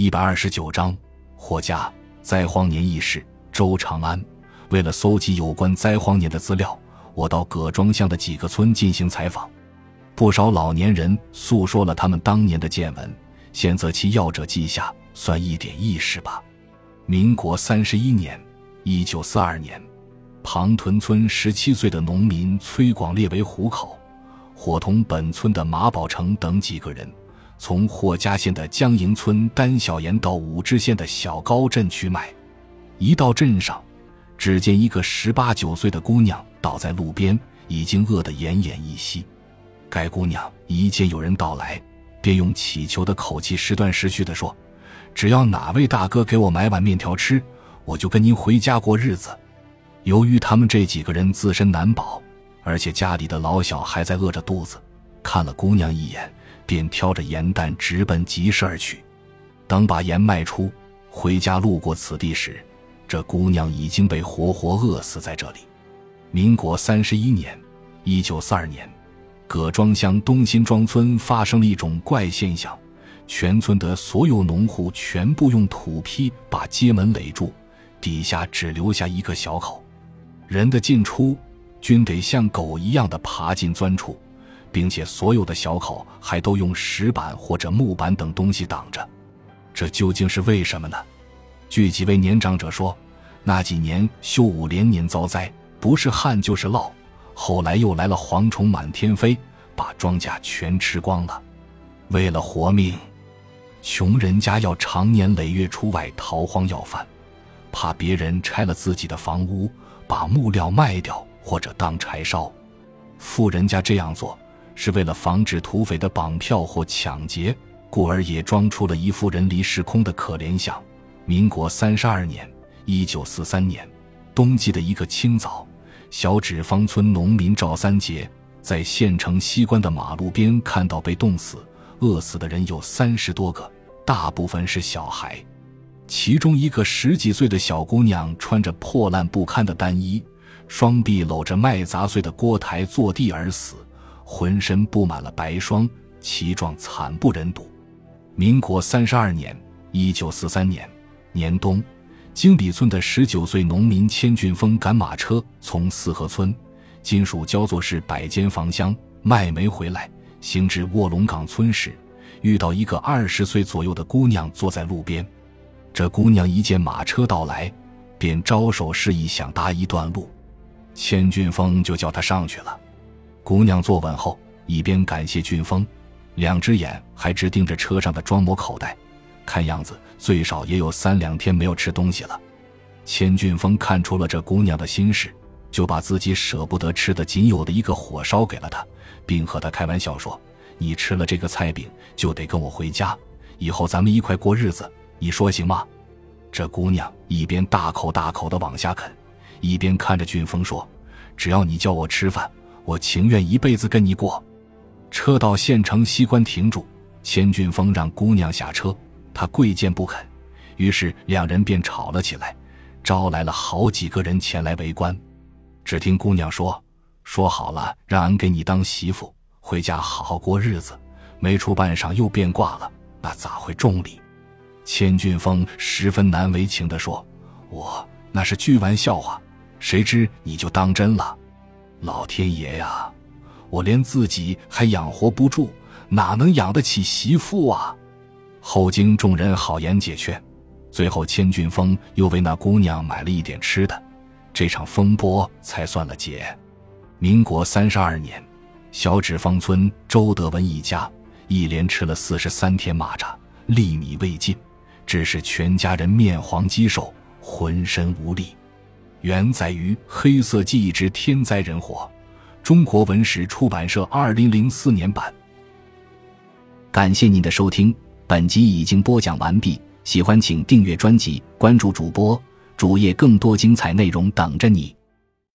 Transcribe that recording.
一百二十九章，霍家灾荒年轶事。周长安为了搜集有关灾荒年的资料，我到葛庄乡的几个村进行采访，不少老年人诉说了他们当年的见闻，现择其要者记下，算一点轶事吧。民国三十一年（一九四二年），庞屯村十七岁的农民崔广列为虎口，伙同本村的马宝成等几个人。从霍家县的江营村单小岩到武陟县的小高镇去买，一到镇上，只见一个十八九岁的姑娘倒在路边，已经饿得奄奄一息。该姑娘一见有人到来，便用乞求的口气时断时续地说：“只要哪位大哥给我买碗面条吃，我就跟您回家过日子。”由于他们这几个人自身难保，而且家里的老小还在饿着肚子，看了姑娘一眼。便挑着盐担直奔集市而去。等把盐卖出，回家路过此地时，这姑娘已经被活活饿死在这里。民国三十一年（一九四二年），葛庄乡东辛庄村发生了一种怪现象：全村的所有农户全部用土坯把街门垒住，底下只留下一个小口，人的进出均得像狗一样的爬进钻处。并且所有的小口还都用石板或者木板等东西挡着，这究竟是为什么呢？据几位年长者说，那几年修武连年遭灾，不是旱就是涝，后来又来了蝗虫满天飞，把庄稼全吃光了。为了活命，穷人家要长年累月出外逃荒要饭，怕别人拆了自己的房屋，把木料卖掉或者当柴烧。富人家这样做。是为了防止土匪的绑票或抢劫，故而也装出了一副人离时空的可怜相。民国三十二年（一九四三年）冬季的一个清早，小纸坊村农民赵三杰在县城西关的马路边看到被冻死、饿死的人有三十多个，大部分是小孩。其中一个十几岁的小姑娘穿着破烂不堪的单衣，双臂搂着麦砸碎的锅台坐地而死。浑身布满了白霜，其状惨不忍睹。民国三十二年（一九四三年）年冬，经里村的十九岁农民千俊峰赶马车从四河村（今属焦作市百间房乡）卖煤回来，行至卧龙岗村时，遇到一个二十岁左右的姑娘坐在路边。这姑娘一见马车到来，便招手示意想搭一段路，千俊峰就叫她上去了。姑娘坐稳后，一边感谢俊峰，两只眼还直盯着车上的装模口袋，看样子最少也有三两天没有吃东西了。千俊峰看出了这姑娘的心事，就把自己舍不得吃的仅有的一个火烧给了她，并和她开玩笑说：“你吃了这个菜饼，就得跟我回家，以后咱们一块过日子，你说行吗？”这姑娘一边大口大口的往下啃，一边看着俊峰说：“只要你叫我吃饭。”我情愿一辈子跟你过。车到县城西关停住，千俊峰让姑娘下车，他跪见不肯，于是两人便吵了起来，招来了好几个人前来围观。只听姑娘说：“说好了让俺给你当媳妇，回家好好过日子，没出半晌又变卦了，那咋会中礼？”千俊峰十分难为情地说：“我那是句玩笑话，谁知你就当真了。”老天爷呀！我连自己还养活不住，哪能养得起媳妇啊？后经众人好言解劝，最后千俊峰又为那姑娘买了一点吃的，这场风波才算了结。民国三十二年，小纸坊村周德文一家一连吃了四十三天蚂蚱，粒米未进，致使全家人面黄肌瘦，浑身无力。原载于《黑色记忆之天灾人祸》，中国文史出版社二零零四年版。感谢您的收听，本集已经播讲完毕。喜欢请订阅专辑，关注主播主页，更多精彩内容等着你。